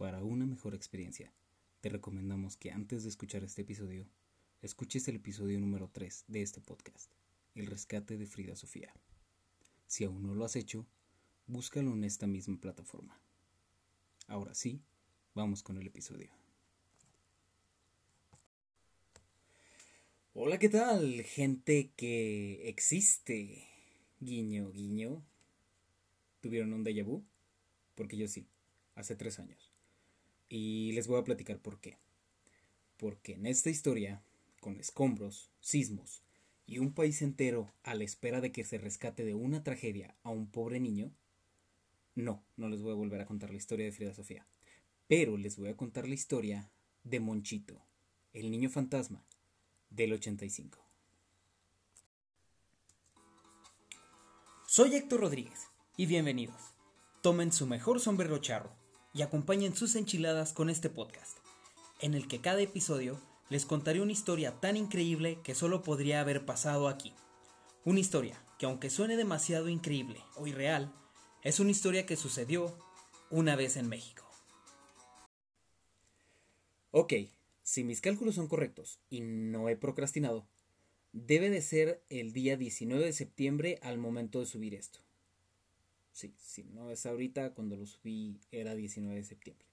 Para una mejor experiencia, te recomendamos que antes de escuchar este episodio, escuches el episodio número 3 de este podcast, El rescate de Frida Sofía. Si aún no lo has hecho, búscalo en esta misma plataforma. Ahora sí, vamos con el episodio. Hola, ¿qué tal? Gente que existe. Guiño, guiño. ¿Tuvieron un déjà vu? Porque yo sí, hace tres años. Y les voy a platicar por qué. Porque en esta historia, con escombros, sismos y un país entero a la espera de que se rescate de una tragedia a un pobre niño, no, no les voy a volver a contar la historia de Frida Sofía, pero les voy a contar la historia de Monchito, el niño fantasma del 85. Soy Héctor Rodríguez y bienvenidos. Tomen su mejor sombrero charro y acompañen sus enchiladas con este podcast, en el que cada episodio les contaré una historia tan increíble que solo podría haber pasado aquí. Una historia que aunque suene demasiado increíble o irreal, es una historia que sucedió una vez en México. Ok, si mis cálculos son correctos y no he procrastinado, debe de ser el día 19 de septiembre al momento de subir esto. Sí, si no es ahorita, cuando lo subí era 19 de septiembre.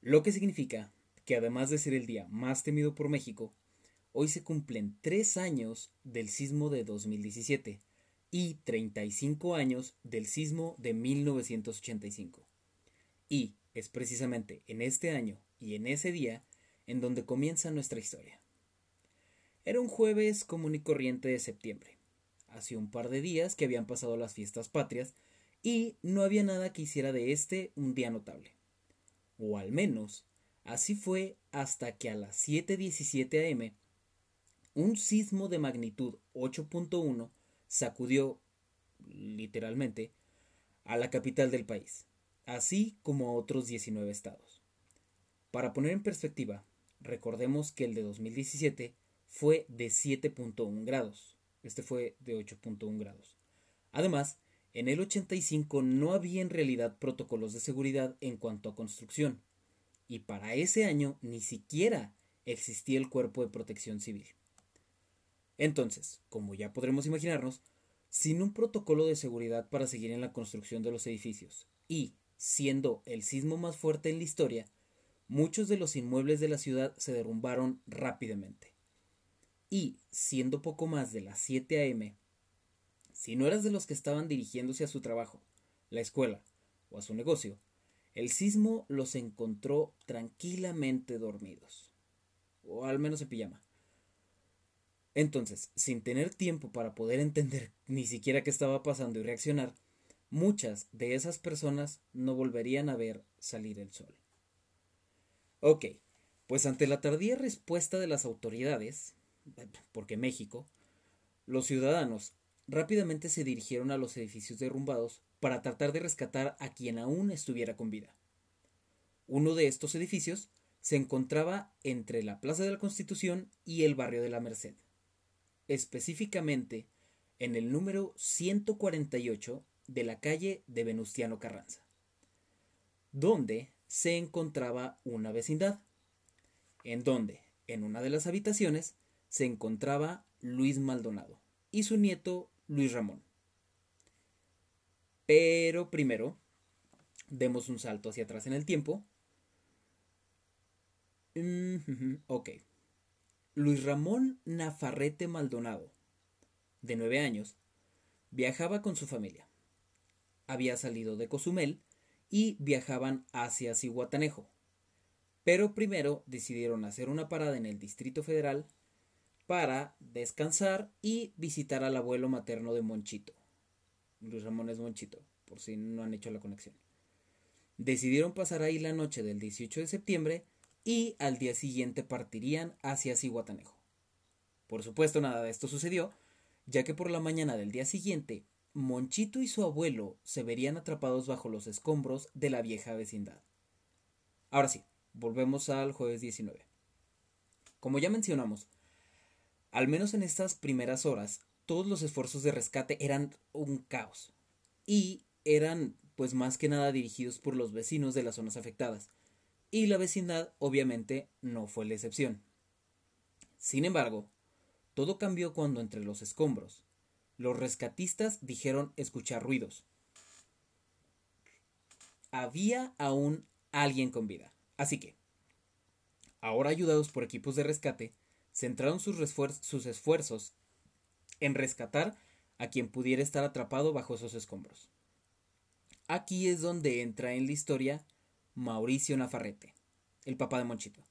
Lo que significa que además de ser el día más temido por México, hoy se cumplen tres años del sismo de 2017 y 35 años del sismo de 1985. Y es precisamente en este año y en ese día en donde comienza nuestra historia. Era un jueves común y corriente de septiembre. Hacía un par de días que habían pasado las fiestas patrias y no había nada que hiciera de este un día notable. O al menos así fue hasta que a las 7.17 am un sismo de magnitud 8.1 sacudió, literalmente, a la capital del país, así como a otros 19 estados. Para poner en perspectiva, recordemos que el de 2017 fue de 7.1 grados, este fue de 8.1 grados. Además, en el 85 no había en realidad protocolos de seguridad en cuanto a construcción, y para ese año ni siquiera existía el Cuerpo de Protección Civil. Entonces, como ya podremos imaginarnos, sin un protocolo de seguridad para seguir en la construcción de los edificios, y siendo el sismo más fuerte en la historia, muchos de los inmuebles de la ciudad se derrumbaron rápidamente. Y, siendo poco más de las 7 a.m., si no eras de los que estaban dirigiéndose a su trabajo, la escuela o a su negocio, el sismo los encontró tranquilamente dormidos. O al menos en pijama. Entonces, sin tener tiempo para poder entender ni siquiera qué estaba pasando y reaccionar, muchas de esas personas no volverían a ver salir el sol. Ok, pues ante la tardía respuesta de las autoridades, porque México, los ciudadanos rápidamente se dirigieron a los edificios derrumbados para tratar de rescatar a quien aún estuviera con vida. Uno de estos edificios se encontraba entre la Plaza de la Constitución y el barrio de la Merced específicamente en el número 148 de la calle de Venustiano Carranza, donde se encontraba una vecindad, en donde, en una de las habitaciones, se encontraba Luis Maldonado y su nieto Luis Ramón. Pero primero, demos un salto hacia atrás en el tiempo. ok. Luis Ramón Nafarrete Maldonado, de nueve años, viajaba con su familia. Había salido de Cozumel y viajaban hacia Cihuatanejo. Pero primero decidieron hacer una parada en el Distrito Federal para descansar y visitar al abuelo materno de Monchito. Luis Ramón es Monchito, por si no han hecho la conexión. Decidieron pasar ahí la noche del 18 de septiembre y al día siguiente partirían hacia Cihuatanejo. Por supuesto, nada de esto sucedió, ya que por la mañana del día siguiente, Monchito y su abuelo se verían atrapados bajo los escombros de la vieja vecindad. Ahora sí, volvemos al jueves 19. Como ya mencionamos, al menos en estas primeras horas, todos los esfuerzos de rescate eran un caos y eran pues más que nada dirigidos por los vecinos de las zonas afectadas, y la vecindad obviamente no fue la excepción. Sin embargo, todo cambió cuando entre los escombros, los rescatistas dijeron escuchar ruidos. Había aún alguien con vida, así que, ahora ayudados por equipos de rescate, centraron sus, esfuerzos en rescatar a quien pudiera estar atrapado bajo esos escombros. Aquí es donde entra en la historia Mauricio Nafarrete, el papá de Monchito.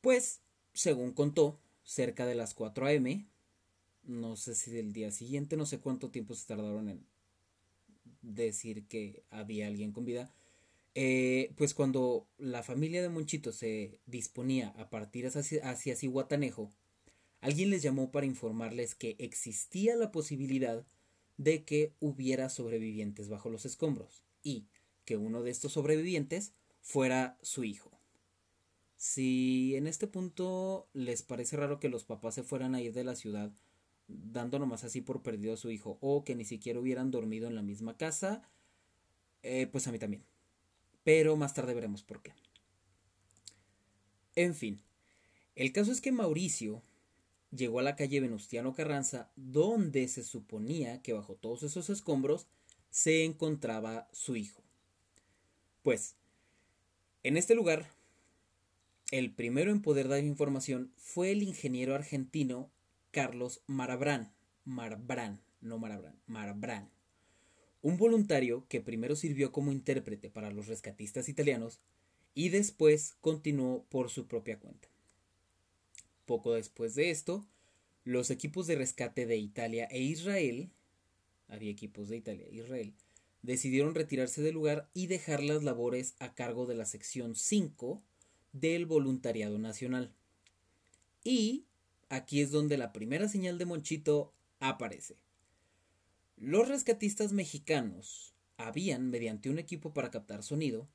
Pues, según contó, cerca de las 4 a.m., no sé si del día siguiente, no sé cuánto tiempo se tardaron en decir que había alguien con vida, eh, pues cuando la familia de Monchito se disponía a partir hacia, hacia alguien les llamó para informarles que existía la posibilidad de que hubiera sobrevivientes bajo los escombros y que uno de estos sobrevivientes fuera su hijo. Si en este punto les parece raro que los papás se fueran a ir de la ciudad dando nomás así por perdido a su hijo o que ni siquiera hubieran dormido en la misma casa, eh, pues a mí también pero más tarde veremos por qué. En fin, el caso es que Mauricio llegó a la calle Venustiano Carranza, donde se suponía que bajo todos esos escombros se encontraba su hijo. Pues, en este lugar, el primero en poder dar información fue el ingeniero argentino Carlos Marabrán. Marabrán, no Marabrán, Marabrán un voluntario que primero sirvió como intérprete para los rescatistas italianos y después continuó por su propia cuenta. Poco después de esto, los equipos de rescate de Italia e Israel, había equipos de Italia e Israel, decidieron retirarse del lugar y dejar las labores a cargo de la sección 5 del Voluntariado Nacional. Y aquí es donde la primera señal de Monchito aparece. Los rescatistas mexicanos habían, mediante un equipo para captar sonido,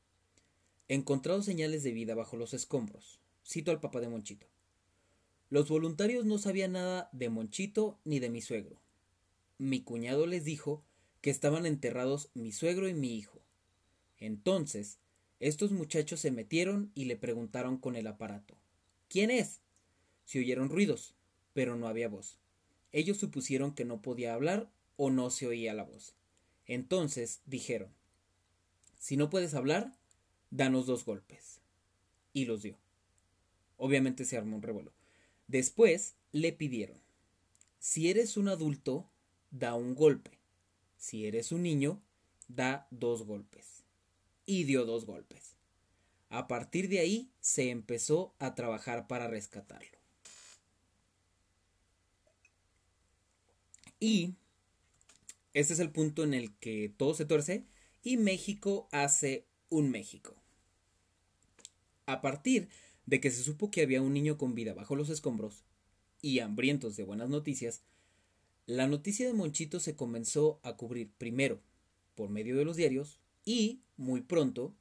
encontrado señales de vida bajo los escombros. Cito al papá de Monchito. Los voluntarios no sabían nada de Monchito ni de mi suegro. Mi cuñado les dijo que estaban enterrados mi suegro y mi hijo. Entonces, estos muchachos se metieron y le preguntaron con el aparato ¿Quién es? Se oyeron ruidos, pero no había voz. Ellos supusieron que no podía hablar o no se oía la voz. Entonces dijeron, si no puedes hablar, danos dos golpes. Y los dio. Obviamente se armó un revuelo. Después le pidieron, si eres un adulto, da un golpe. Si eres un niño, da dos golpes. Y dio dos golpes. A partir de ahí se empezó a trabajar para rescatarlo. Y este es el punto en el que todo se tuerce y México hace un México. A partir de que se supo que había un niño con vida bajo los escombros y hambrientos de buenas noticias, la noticia de Monchito se comenzó a cubrir primero por medio de los diarios y, muy pronto,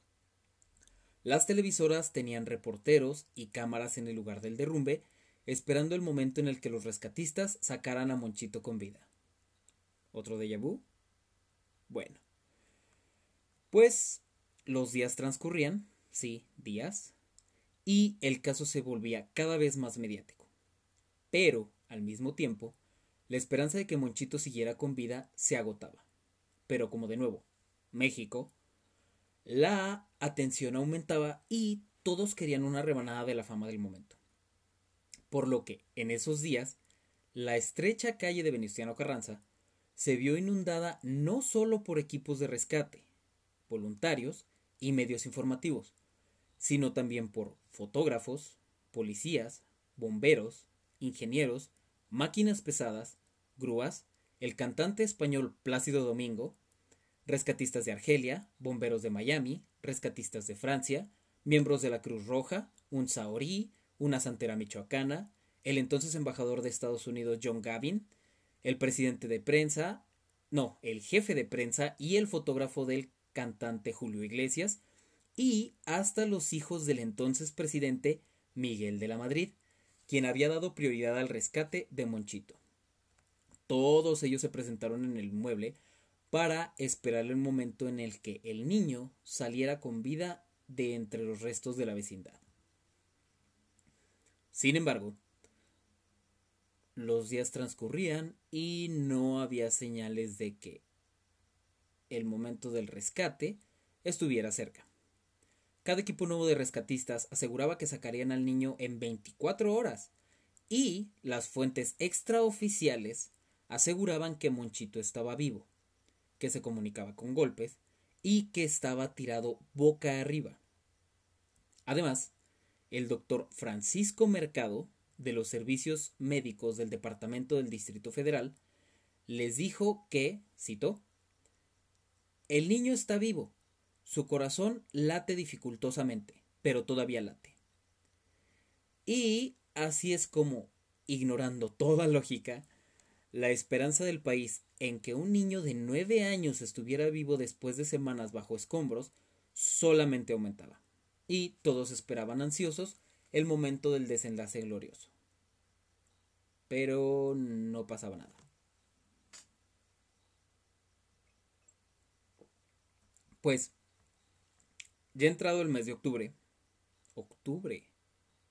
las televisoras tenían reporteros y cámaras en el lugar del derrumbe, esperando el momento en el que los rescatistas sacaran a Monchito con vida. ¿Otro déjà vu? Bueno. Pues los días transcurrían, sí, días, y el caso se volvía cada vez más mediático. Pero, al mismo tiempo, la esperanza de que Monchito siguiera con vida se agotaba. Pero como de nuevo, México, la atención aumentaba y todos querían una rebanada de la fama del momento. Por lo que, en esos días, la estrecha calle de Venustiano Carranza se vio inundada no solo por equipos de rescate, voluntarios y medios informativos, sino también por fotógrafos, policías, bomberos, ingenieros, máquinas pesadas, grúas, el cantante español Plácido Domingo, rescatistas de Argelia, bomberos de Miami, rescatistas de Francia, miembros de la Cruz Roja, un saorí, una santera michoacana, el entonces embajador de Estados Unidos John Gavin, el presidente de prensa, no, el jefe de prensa y el fotógrafo del cantante Julio Iglesias, y hasta los hijos del entonces presidente Miguel de la Madrid, quien había dado prioridad al rescate de Monchito. Todos ellos se presentaron en el mueble para esperar el momento en el que el niño saliera con vida de entre los restos de la vecindad. Sin embargo, los días transcurrían y no había señales de que el momento del rescate estuviera cerca. Cada equipo nuevo de rescatistas aseguraba que sacarían al niño en 24 horas y las fuentes extraoficiales aseguraban que Monchito estaba vivo, que se comunicaba con golpes y que estaba tirado boca arriba. Además, el doctor Francisco Mercado, de los servicios médicos del Departamento del Distrito Federal, les dijo que, cito, el niño está vivo, su corazón late dificultosamente, pero todavía late. Y así es como, ignorando toda lógica, la esperanza del país en que un niño de nueve años estuviera vivo después de semanas bajo escombros solamente aumentaba, y todos esperaban ansiosos el momento del desenlace glorioso. Pero no pasaba nada. Pues, ya entrado el mes de octubre, octubre,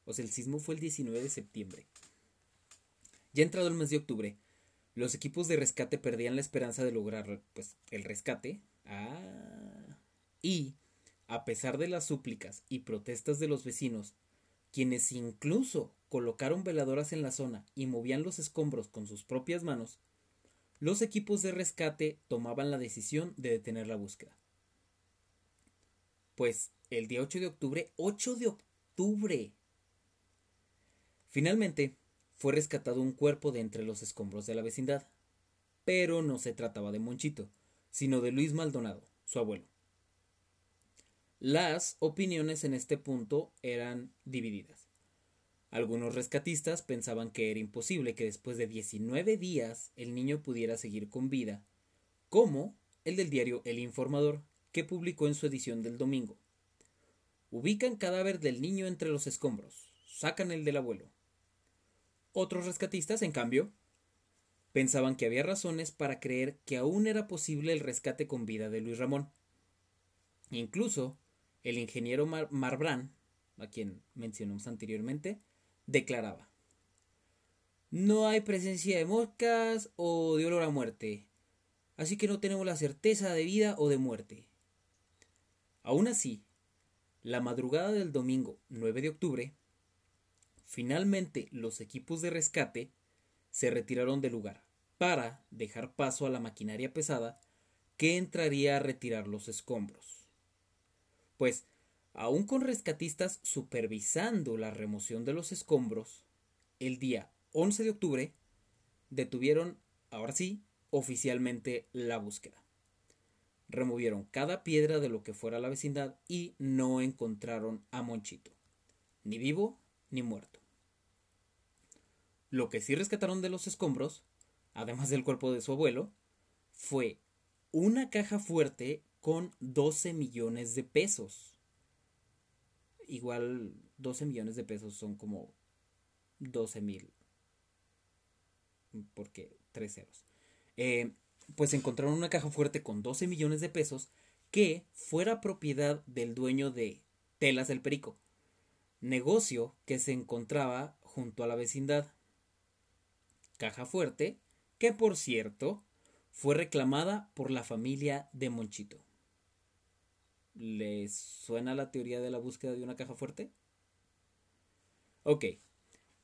o sea, el sismo fue el 19 de septiembre. Ya entrado el mes de octubre, los equipos de rescate perdían la esperanza de lograr pues, el rescate. Ah. Y, a pesar de las súplicas y protestas de los vecinos, quienes incluso colocaron veladoras en la zona y movían los escombros con sus propias manos, los equipos de rescate tomaban la decisión de detener la búsqueda. Pues el día 8 de octubre, 8 de octubre. Finalmente, fue rescatado un cuerpo de entre los escombros de la vecindad. Pero no se trataba de Monchito, sino de Luis Maldonado, su abuelo. Las opiniones en este punto eran divididas. Algunos rescatistas pensaban que era imposible que después de 19 días el niño pudiera seguir con vida, como el del diario El Informador, que publicó en su edición del domingo. Ubican cadáver del niño entre los escombros, sacan el del abuelo, otros rescatistas, en cambio, pensaban que había razones para creer que aún era posible el rescate con vida de Luis Ramón. Incluso, el ingeniero Mar Marbrán, a quien mencionamos anteriormente, declaraba No hay presencia de moscas o de olor a muerte, así que no tenemos la certeza de vida o de muerte. Aún así, la madrugada del domingo 9 de octubre, Finalmente, los equipos de rescate se retiraron del lugar para dejar paso a la maquinaria pesada que entraría a retirar los escombros. Pues, aún con rescatistas supervisando la remoción de los escombros, el día 11 de octubre detuvieron, ahora sí, oficialmente la búsqueda. Removieron cada piedra de lo que fuera la vecindad y no encontraron a Monchito, ni vivo ni muerto. Lo que sí rescataron de los escombros, además del cuerpo de su abuelo, fue una caja fuerte con 12 millones de pesos. Igual 12 millones de pesos son como 12 mil. Porque tres ceros. Eh, pues encontraron una caja fuerte con 12 millones de pesos que fuera propiedad del dueño de Telas del Perico, negocio que se encontraba junto a la vecindad. Caja fuerte, que por cierto fue reclamada por la familia de Monchito. ¿Les suena la teoría de la búsqueda de una caja fuerte? Ok,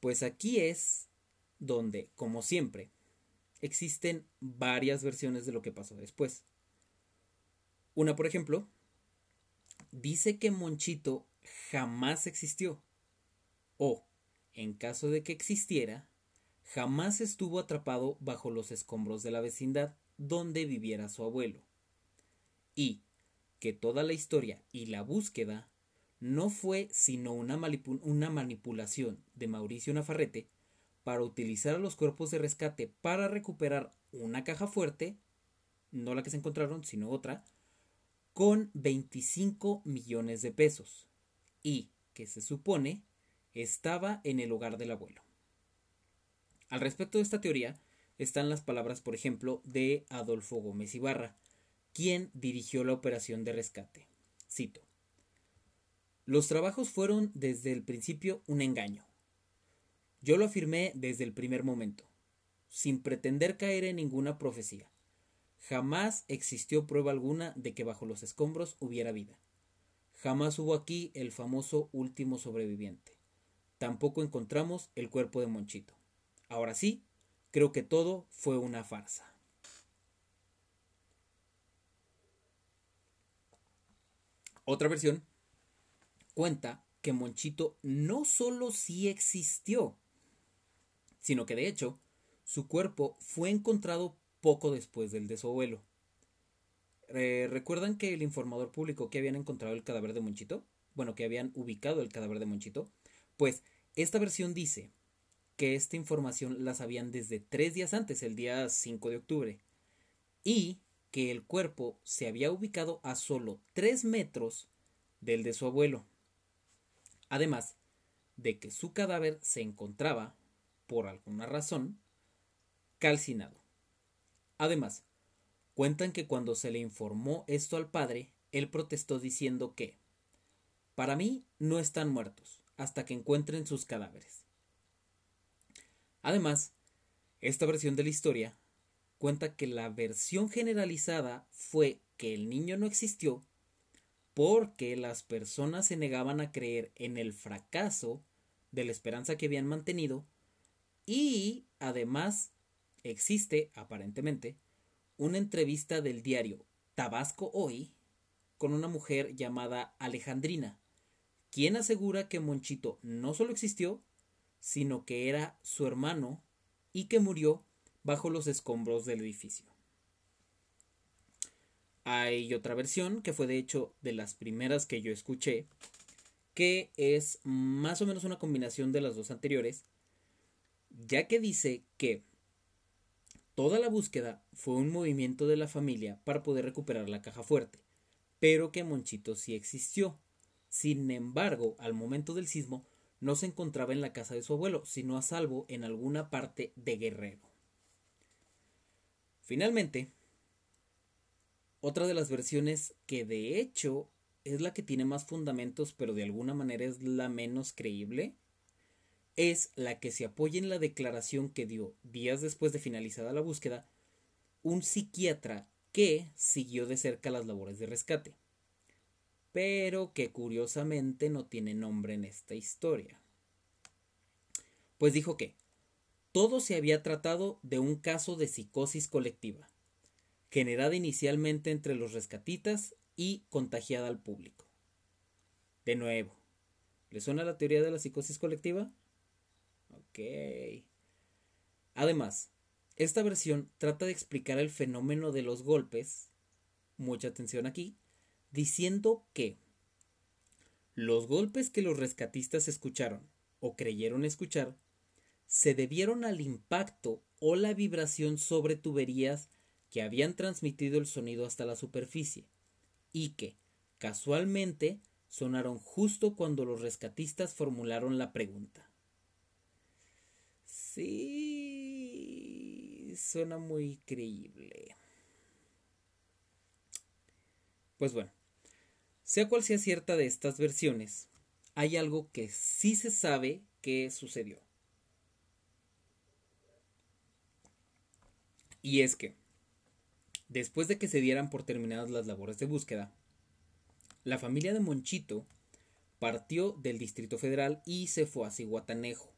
pues aquí es donde, como siempre, existen varias versiones de lo que pasó después. Una, por ejemplo, dice que Monchito jamás existió. O, en caso de que existiera, jamás estuvo atrapado bajo los escombros de la vecindad donde viviera su abuelo. Y que toda la historia y la búsqueda no fue sino una, manipulación de Mauricio Nafarrete para utilizar a los cuerpos de rescate para recuperar una caja fuerte, no la que se encontraron, sino otra, con 25 millones de pesos y que se supone estaba en el hogar del abuelo. Al respecto de esta teoría están las palabras, por ejemplo, de Adolfo Gómez Ibarra, quien dirigió la operación de rescate. Cito. Los trabajos fueron desde el principio un engaño. Yo lo afirmé desde el primer momento, sin pretender caer en ninguna profecía. Jamás existió prueba alguna de que bajo los escombros hubiera vida. Jamás hubo aquí el famoso último sobreviviente. Tampoco encontramos el cuerpo de Monchito. Ahora sí, creo que todo fue una farsa. Otra versión cuenta que Monchito no solo sí existió, sino que de hecho su cuerpo fue encontrado poco después del de su abuelo. Eh, ¿Recuerdan que el informador publicó que habían encontrado el cadáver de Monchito? Bueno, que habían ubicado el cadáver de Monchito. Pues esta versión dice que esta información la sabían desde tres días antes, el día 5 de octubre, y que el cuerpo se había ubicado a solo tres metros del de su abuelo. Además de que su cadáver se encontraba, por alguna razón, calcinado. Además, cuentan que cuando se le informó esto al padre, él protestó diciendo que para mí no están muertos hasta que encuentren sus cadáveres. Además, esta versión de la historia cuenta que la versión generalizada fue que el niño no existió porque las personas se negaban a creer en el fracaso de la esperanza que habían mantenido y además existe, aparentemente, una entrevista del diario Tabasco Hoy con una mujer llamada Alejandrina, quien asegura que Monchito no solo existió, sino que era su hermano y que murió bajo los escombros del edificio. Hay otra versión, que fue de hecho de las primeras que yo escuché, que es más o menos una combinación de las dos anteriores, ya que dice que Toda la búsqueda fue un movimiento de la familia para poder recuperar la caja fuerte, pero que Monchito sí existió. Sin embargo, al momento del sismo, no se encontraba en la casa de su abuelo, sino a salvo en alguna parte de Guerrero. Finalmente, otra de las versiones que de hecho es la que tiene más fundamentos, pero de alguna manera es la menos creíble, es la que se apoya en la declaración que dio días después de finalizada la búsqueda un psiquiatra que siguió de cerca las labores de rescate, pero que curiosamente no tiene nombre en esta historia. Pues dijo que todo se había tratado de un caso de psicosis colectiva, generada inicialmente entre los rescatitas y contagiada al público. De nuevo, ¿le suena la teoría de la psicosis colectiva? Ok. Además, esta versión trata de explicar el fenómeno de los golpes, mucha atención aquí, diciendo que los golpes que los rescatistas escucharon o creyeron escuchar se debieron al impacto o la vibración sobre tuberías que habían transmitido el sonido hasta la superficie y que, casualmente, sonaron justo cuando los rescatistas formularon la pregunta. Sí, suena muy creíble. Pues bueno, sea cual sea cierta de estas versiones, hay algo que sí se sabe que sucedió. Y es que, después de que se dieran por terminadas las labores de búsqueda, la familia de Monchito partió del Distrito Federal y se fue a Cihuatanejo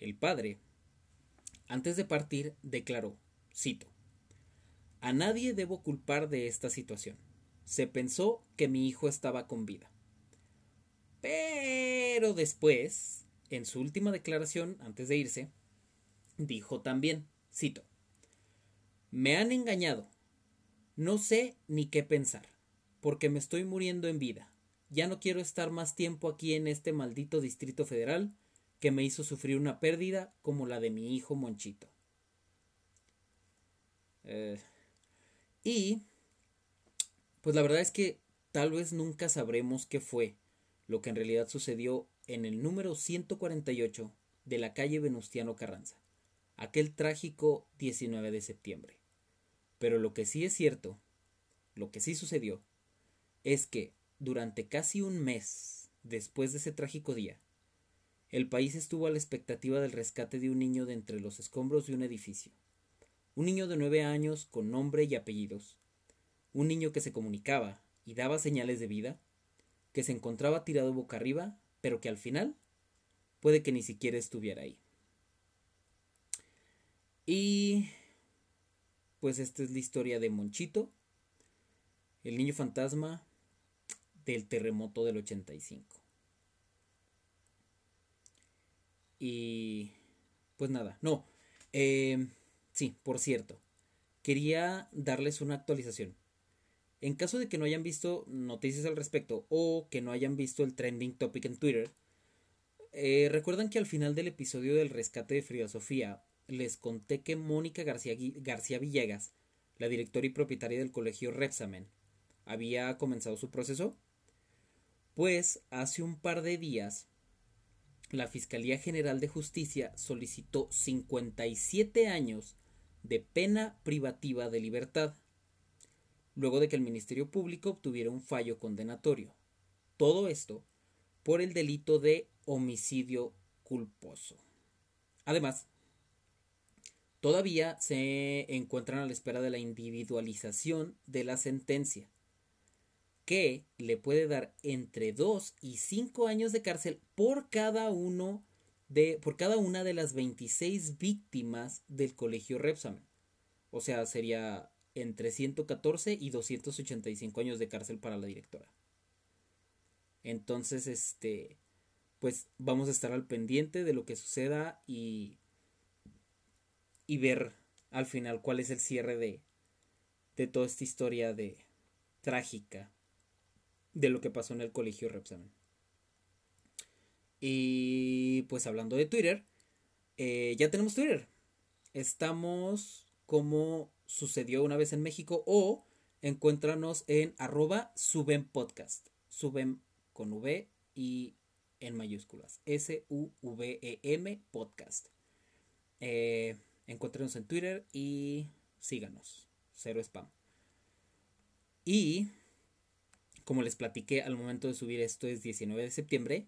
el padre, antes de partir, declaró, cito, A nadie debo culpar de esta situación. Se pensó que mi hijo estaba con vida. Pero después, en su última declaración, antes de irse, dijo también, cito, Me han engañado. No sé ni qué pensar, porque me estoy muriendo en vida. Ya no quiero estar más tiempo aquí en este maldito Distrito Federal que me hizo sufrir una pérdida como la de mi hijo Monchito. Eh, y, pues la verdad es que tal vez nunca sabremos qué fue lo que en realidad sucedió en el número 148 de la calle Venustiano Carranza, aquel trágico 19 de septiembre. Pero lo que sí es cierto lo que sí sucedió es que durante casi un mes después de ese trágico día, el país estuvo a la expectativa del rescate de un niño de entre los escombros de un edificio. Un niño de nueve años con nombre y apellidos. Un niño que se comunicaba y daba señales de vida, que se encontraba tirado boca arriba, pero que al final puede que ni siquiera estuviera ahí. Y pues esta es la historia de Monchito, el niño fantasma del terremoto del 85. Y pues nada, no. Eh, sí, por cierto, quería darles una actualización. En caso de que no hayan visto noticias al respecto o que no hayan visto el trending topic en Twitter, eh, recuerdan que al final del episodio del rescate de Frida Sofía les conté que Mónica García, García Villegas, la directora y propietaria del colegio Repsamen, había comenzado su proceso. Pues hace un par de días la Fiscalía General de Justicia solicitó 57 años de pena privativa de libertad, luego de que el Ministerio Público obtuviera un fallo condenatorio. Todo esto por el delito de homicidio culposo. Además, todavía se encuentran a la espera de la individualización de la sentencia, que le puede dar entre 2 y 5 años de cárcel por cada uno de por cada una de las 26 víctimas del colegio Repsamen. O sea, sería entre 114 y 285 años de cárcel para la directora. Entonces, este pues vamos a estar al pendiente de lo que suceda y y ver al final cuál es el cierre de de toda esta historia de trágica de lo que pasó en el colegio Repsamen. Y pues hablando de Twitter, eh, ya tenemos Twitter. Estamos como sucedió una vez en México o encuéntranos en arroba suben podcast. Suben con V y en mayúsculas. S-U-V-E-M podcast. Eh, encuéntrenos en Twitter y síganos. Cero spam. Y como les platiqué al momento de subir esto es 19 de septiembre.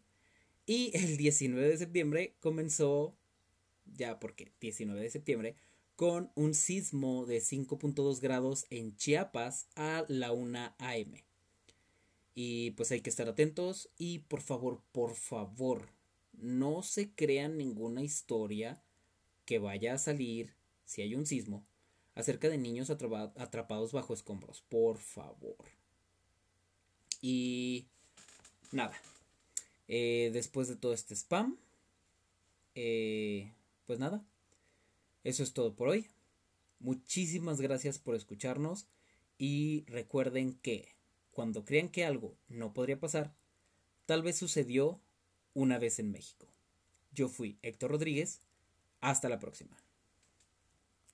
Y el 19 de septiembre comenzó, ya porque 19 de septiembre, con un sismo de 5.2 grados en Chiapas a la 1 am. Y pues hay que estar atentos y por favor, por favor, no se crean ninguna historia que vaya a salir si hay un sismo acerca de niños atrapados bajo escombros, por favor. Y nada. Eh, después de todo este spam. Eh, pues nada. Eso es todo por hoy. Muchísimas gracias por escucharnos. Y recuerden que cuando crean que algo no podría pasar, tal vez sucedió una vez en México. Yo fui Héctor Rodríguez. Hasta la próxima.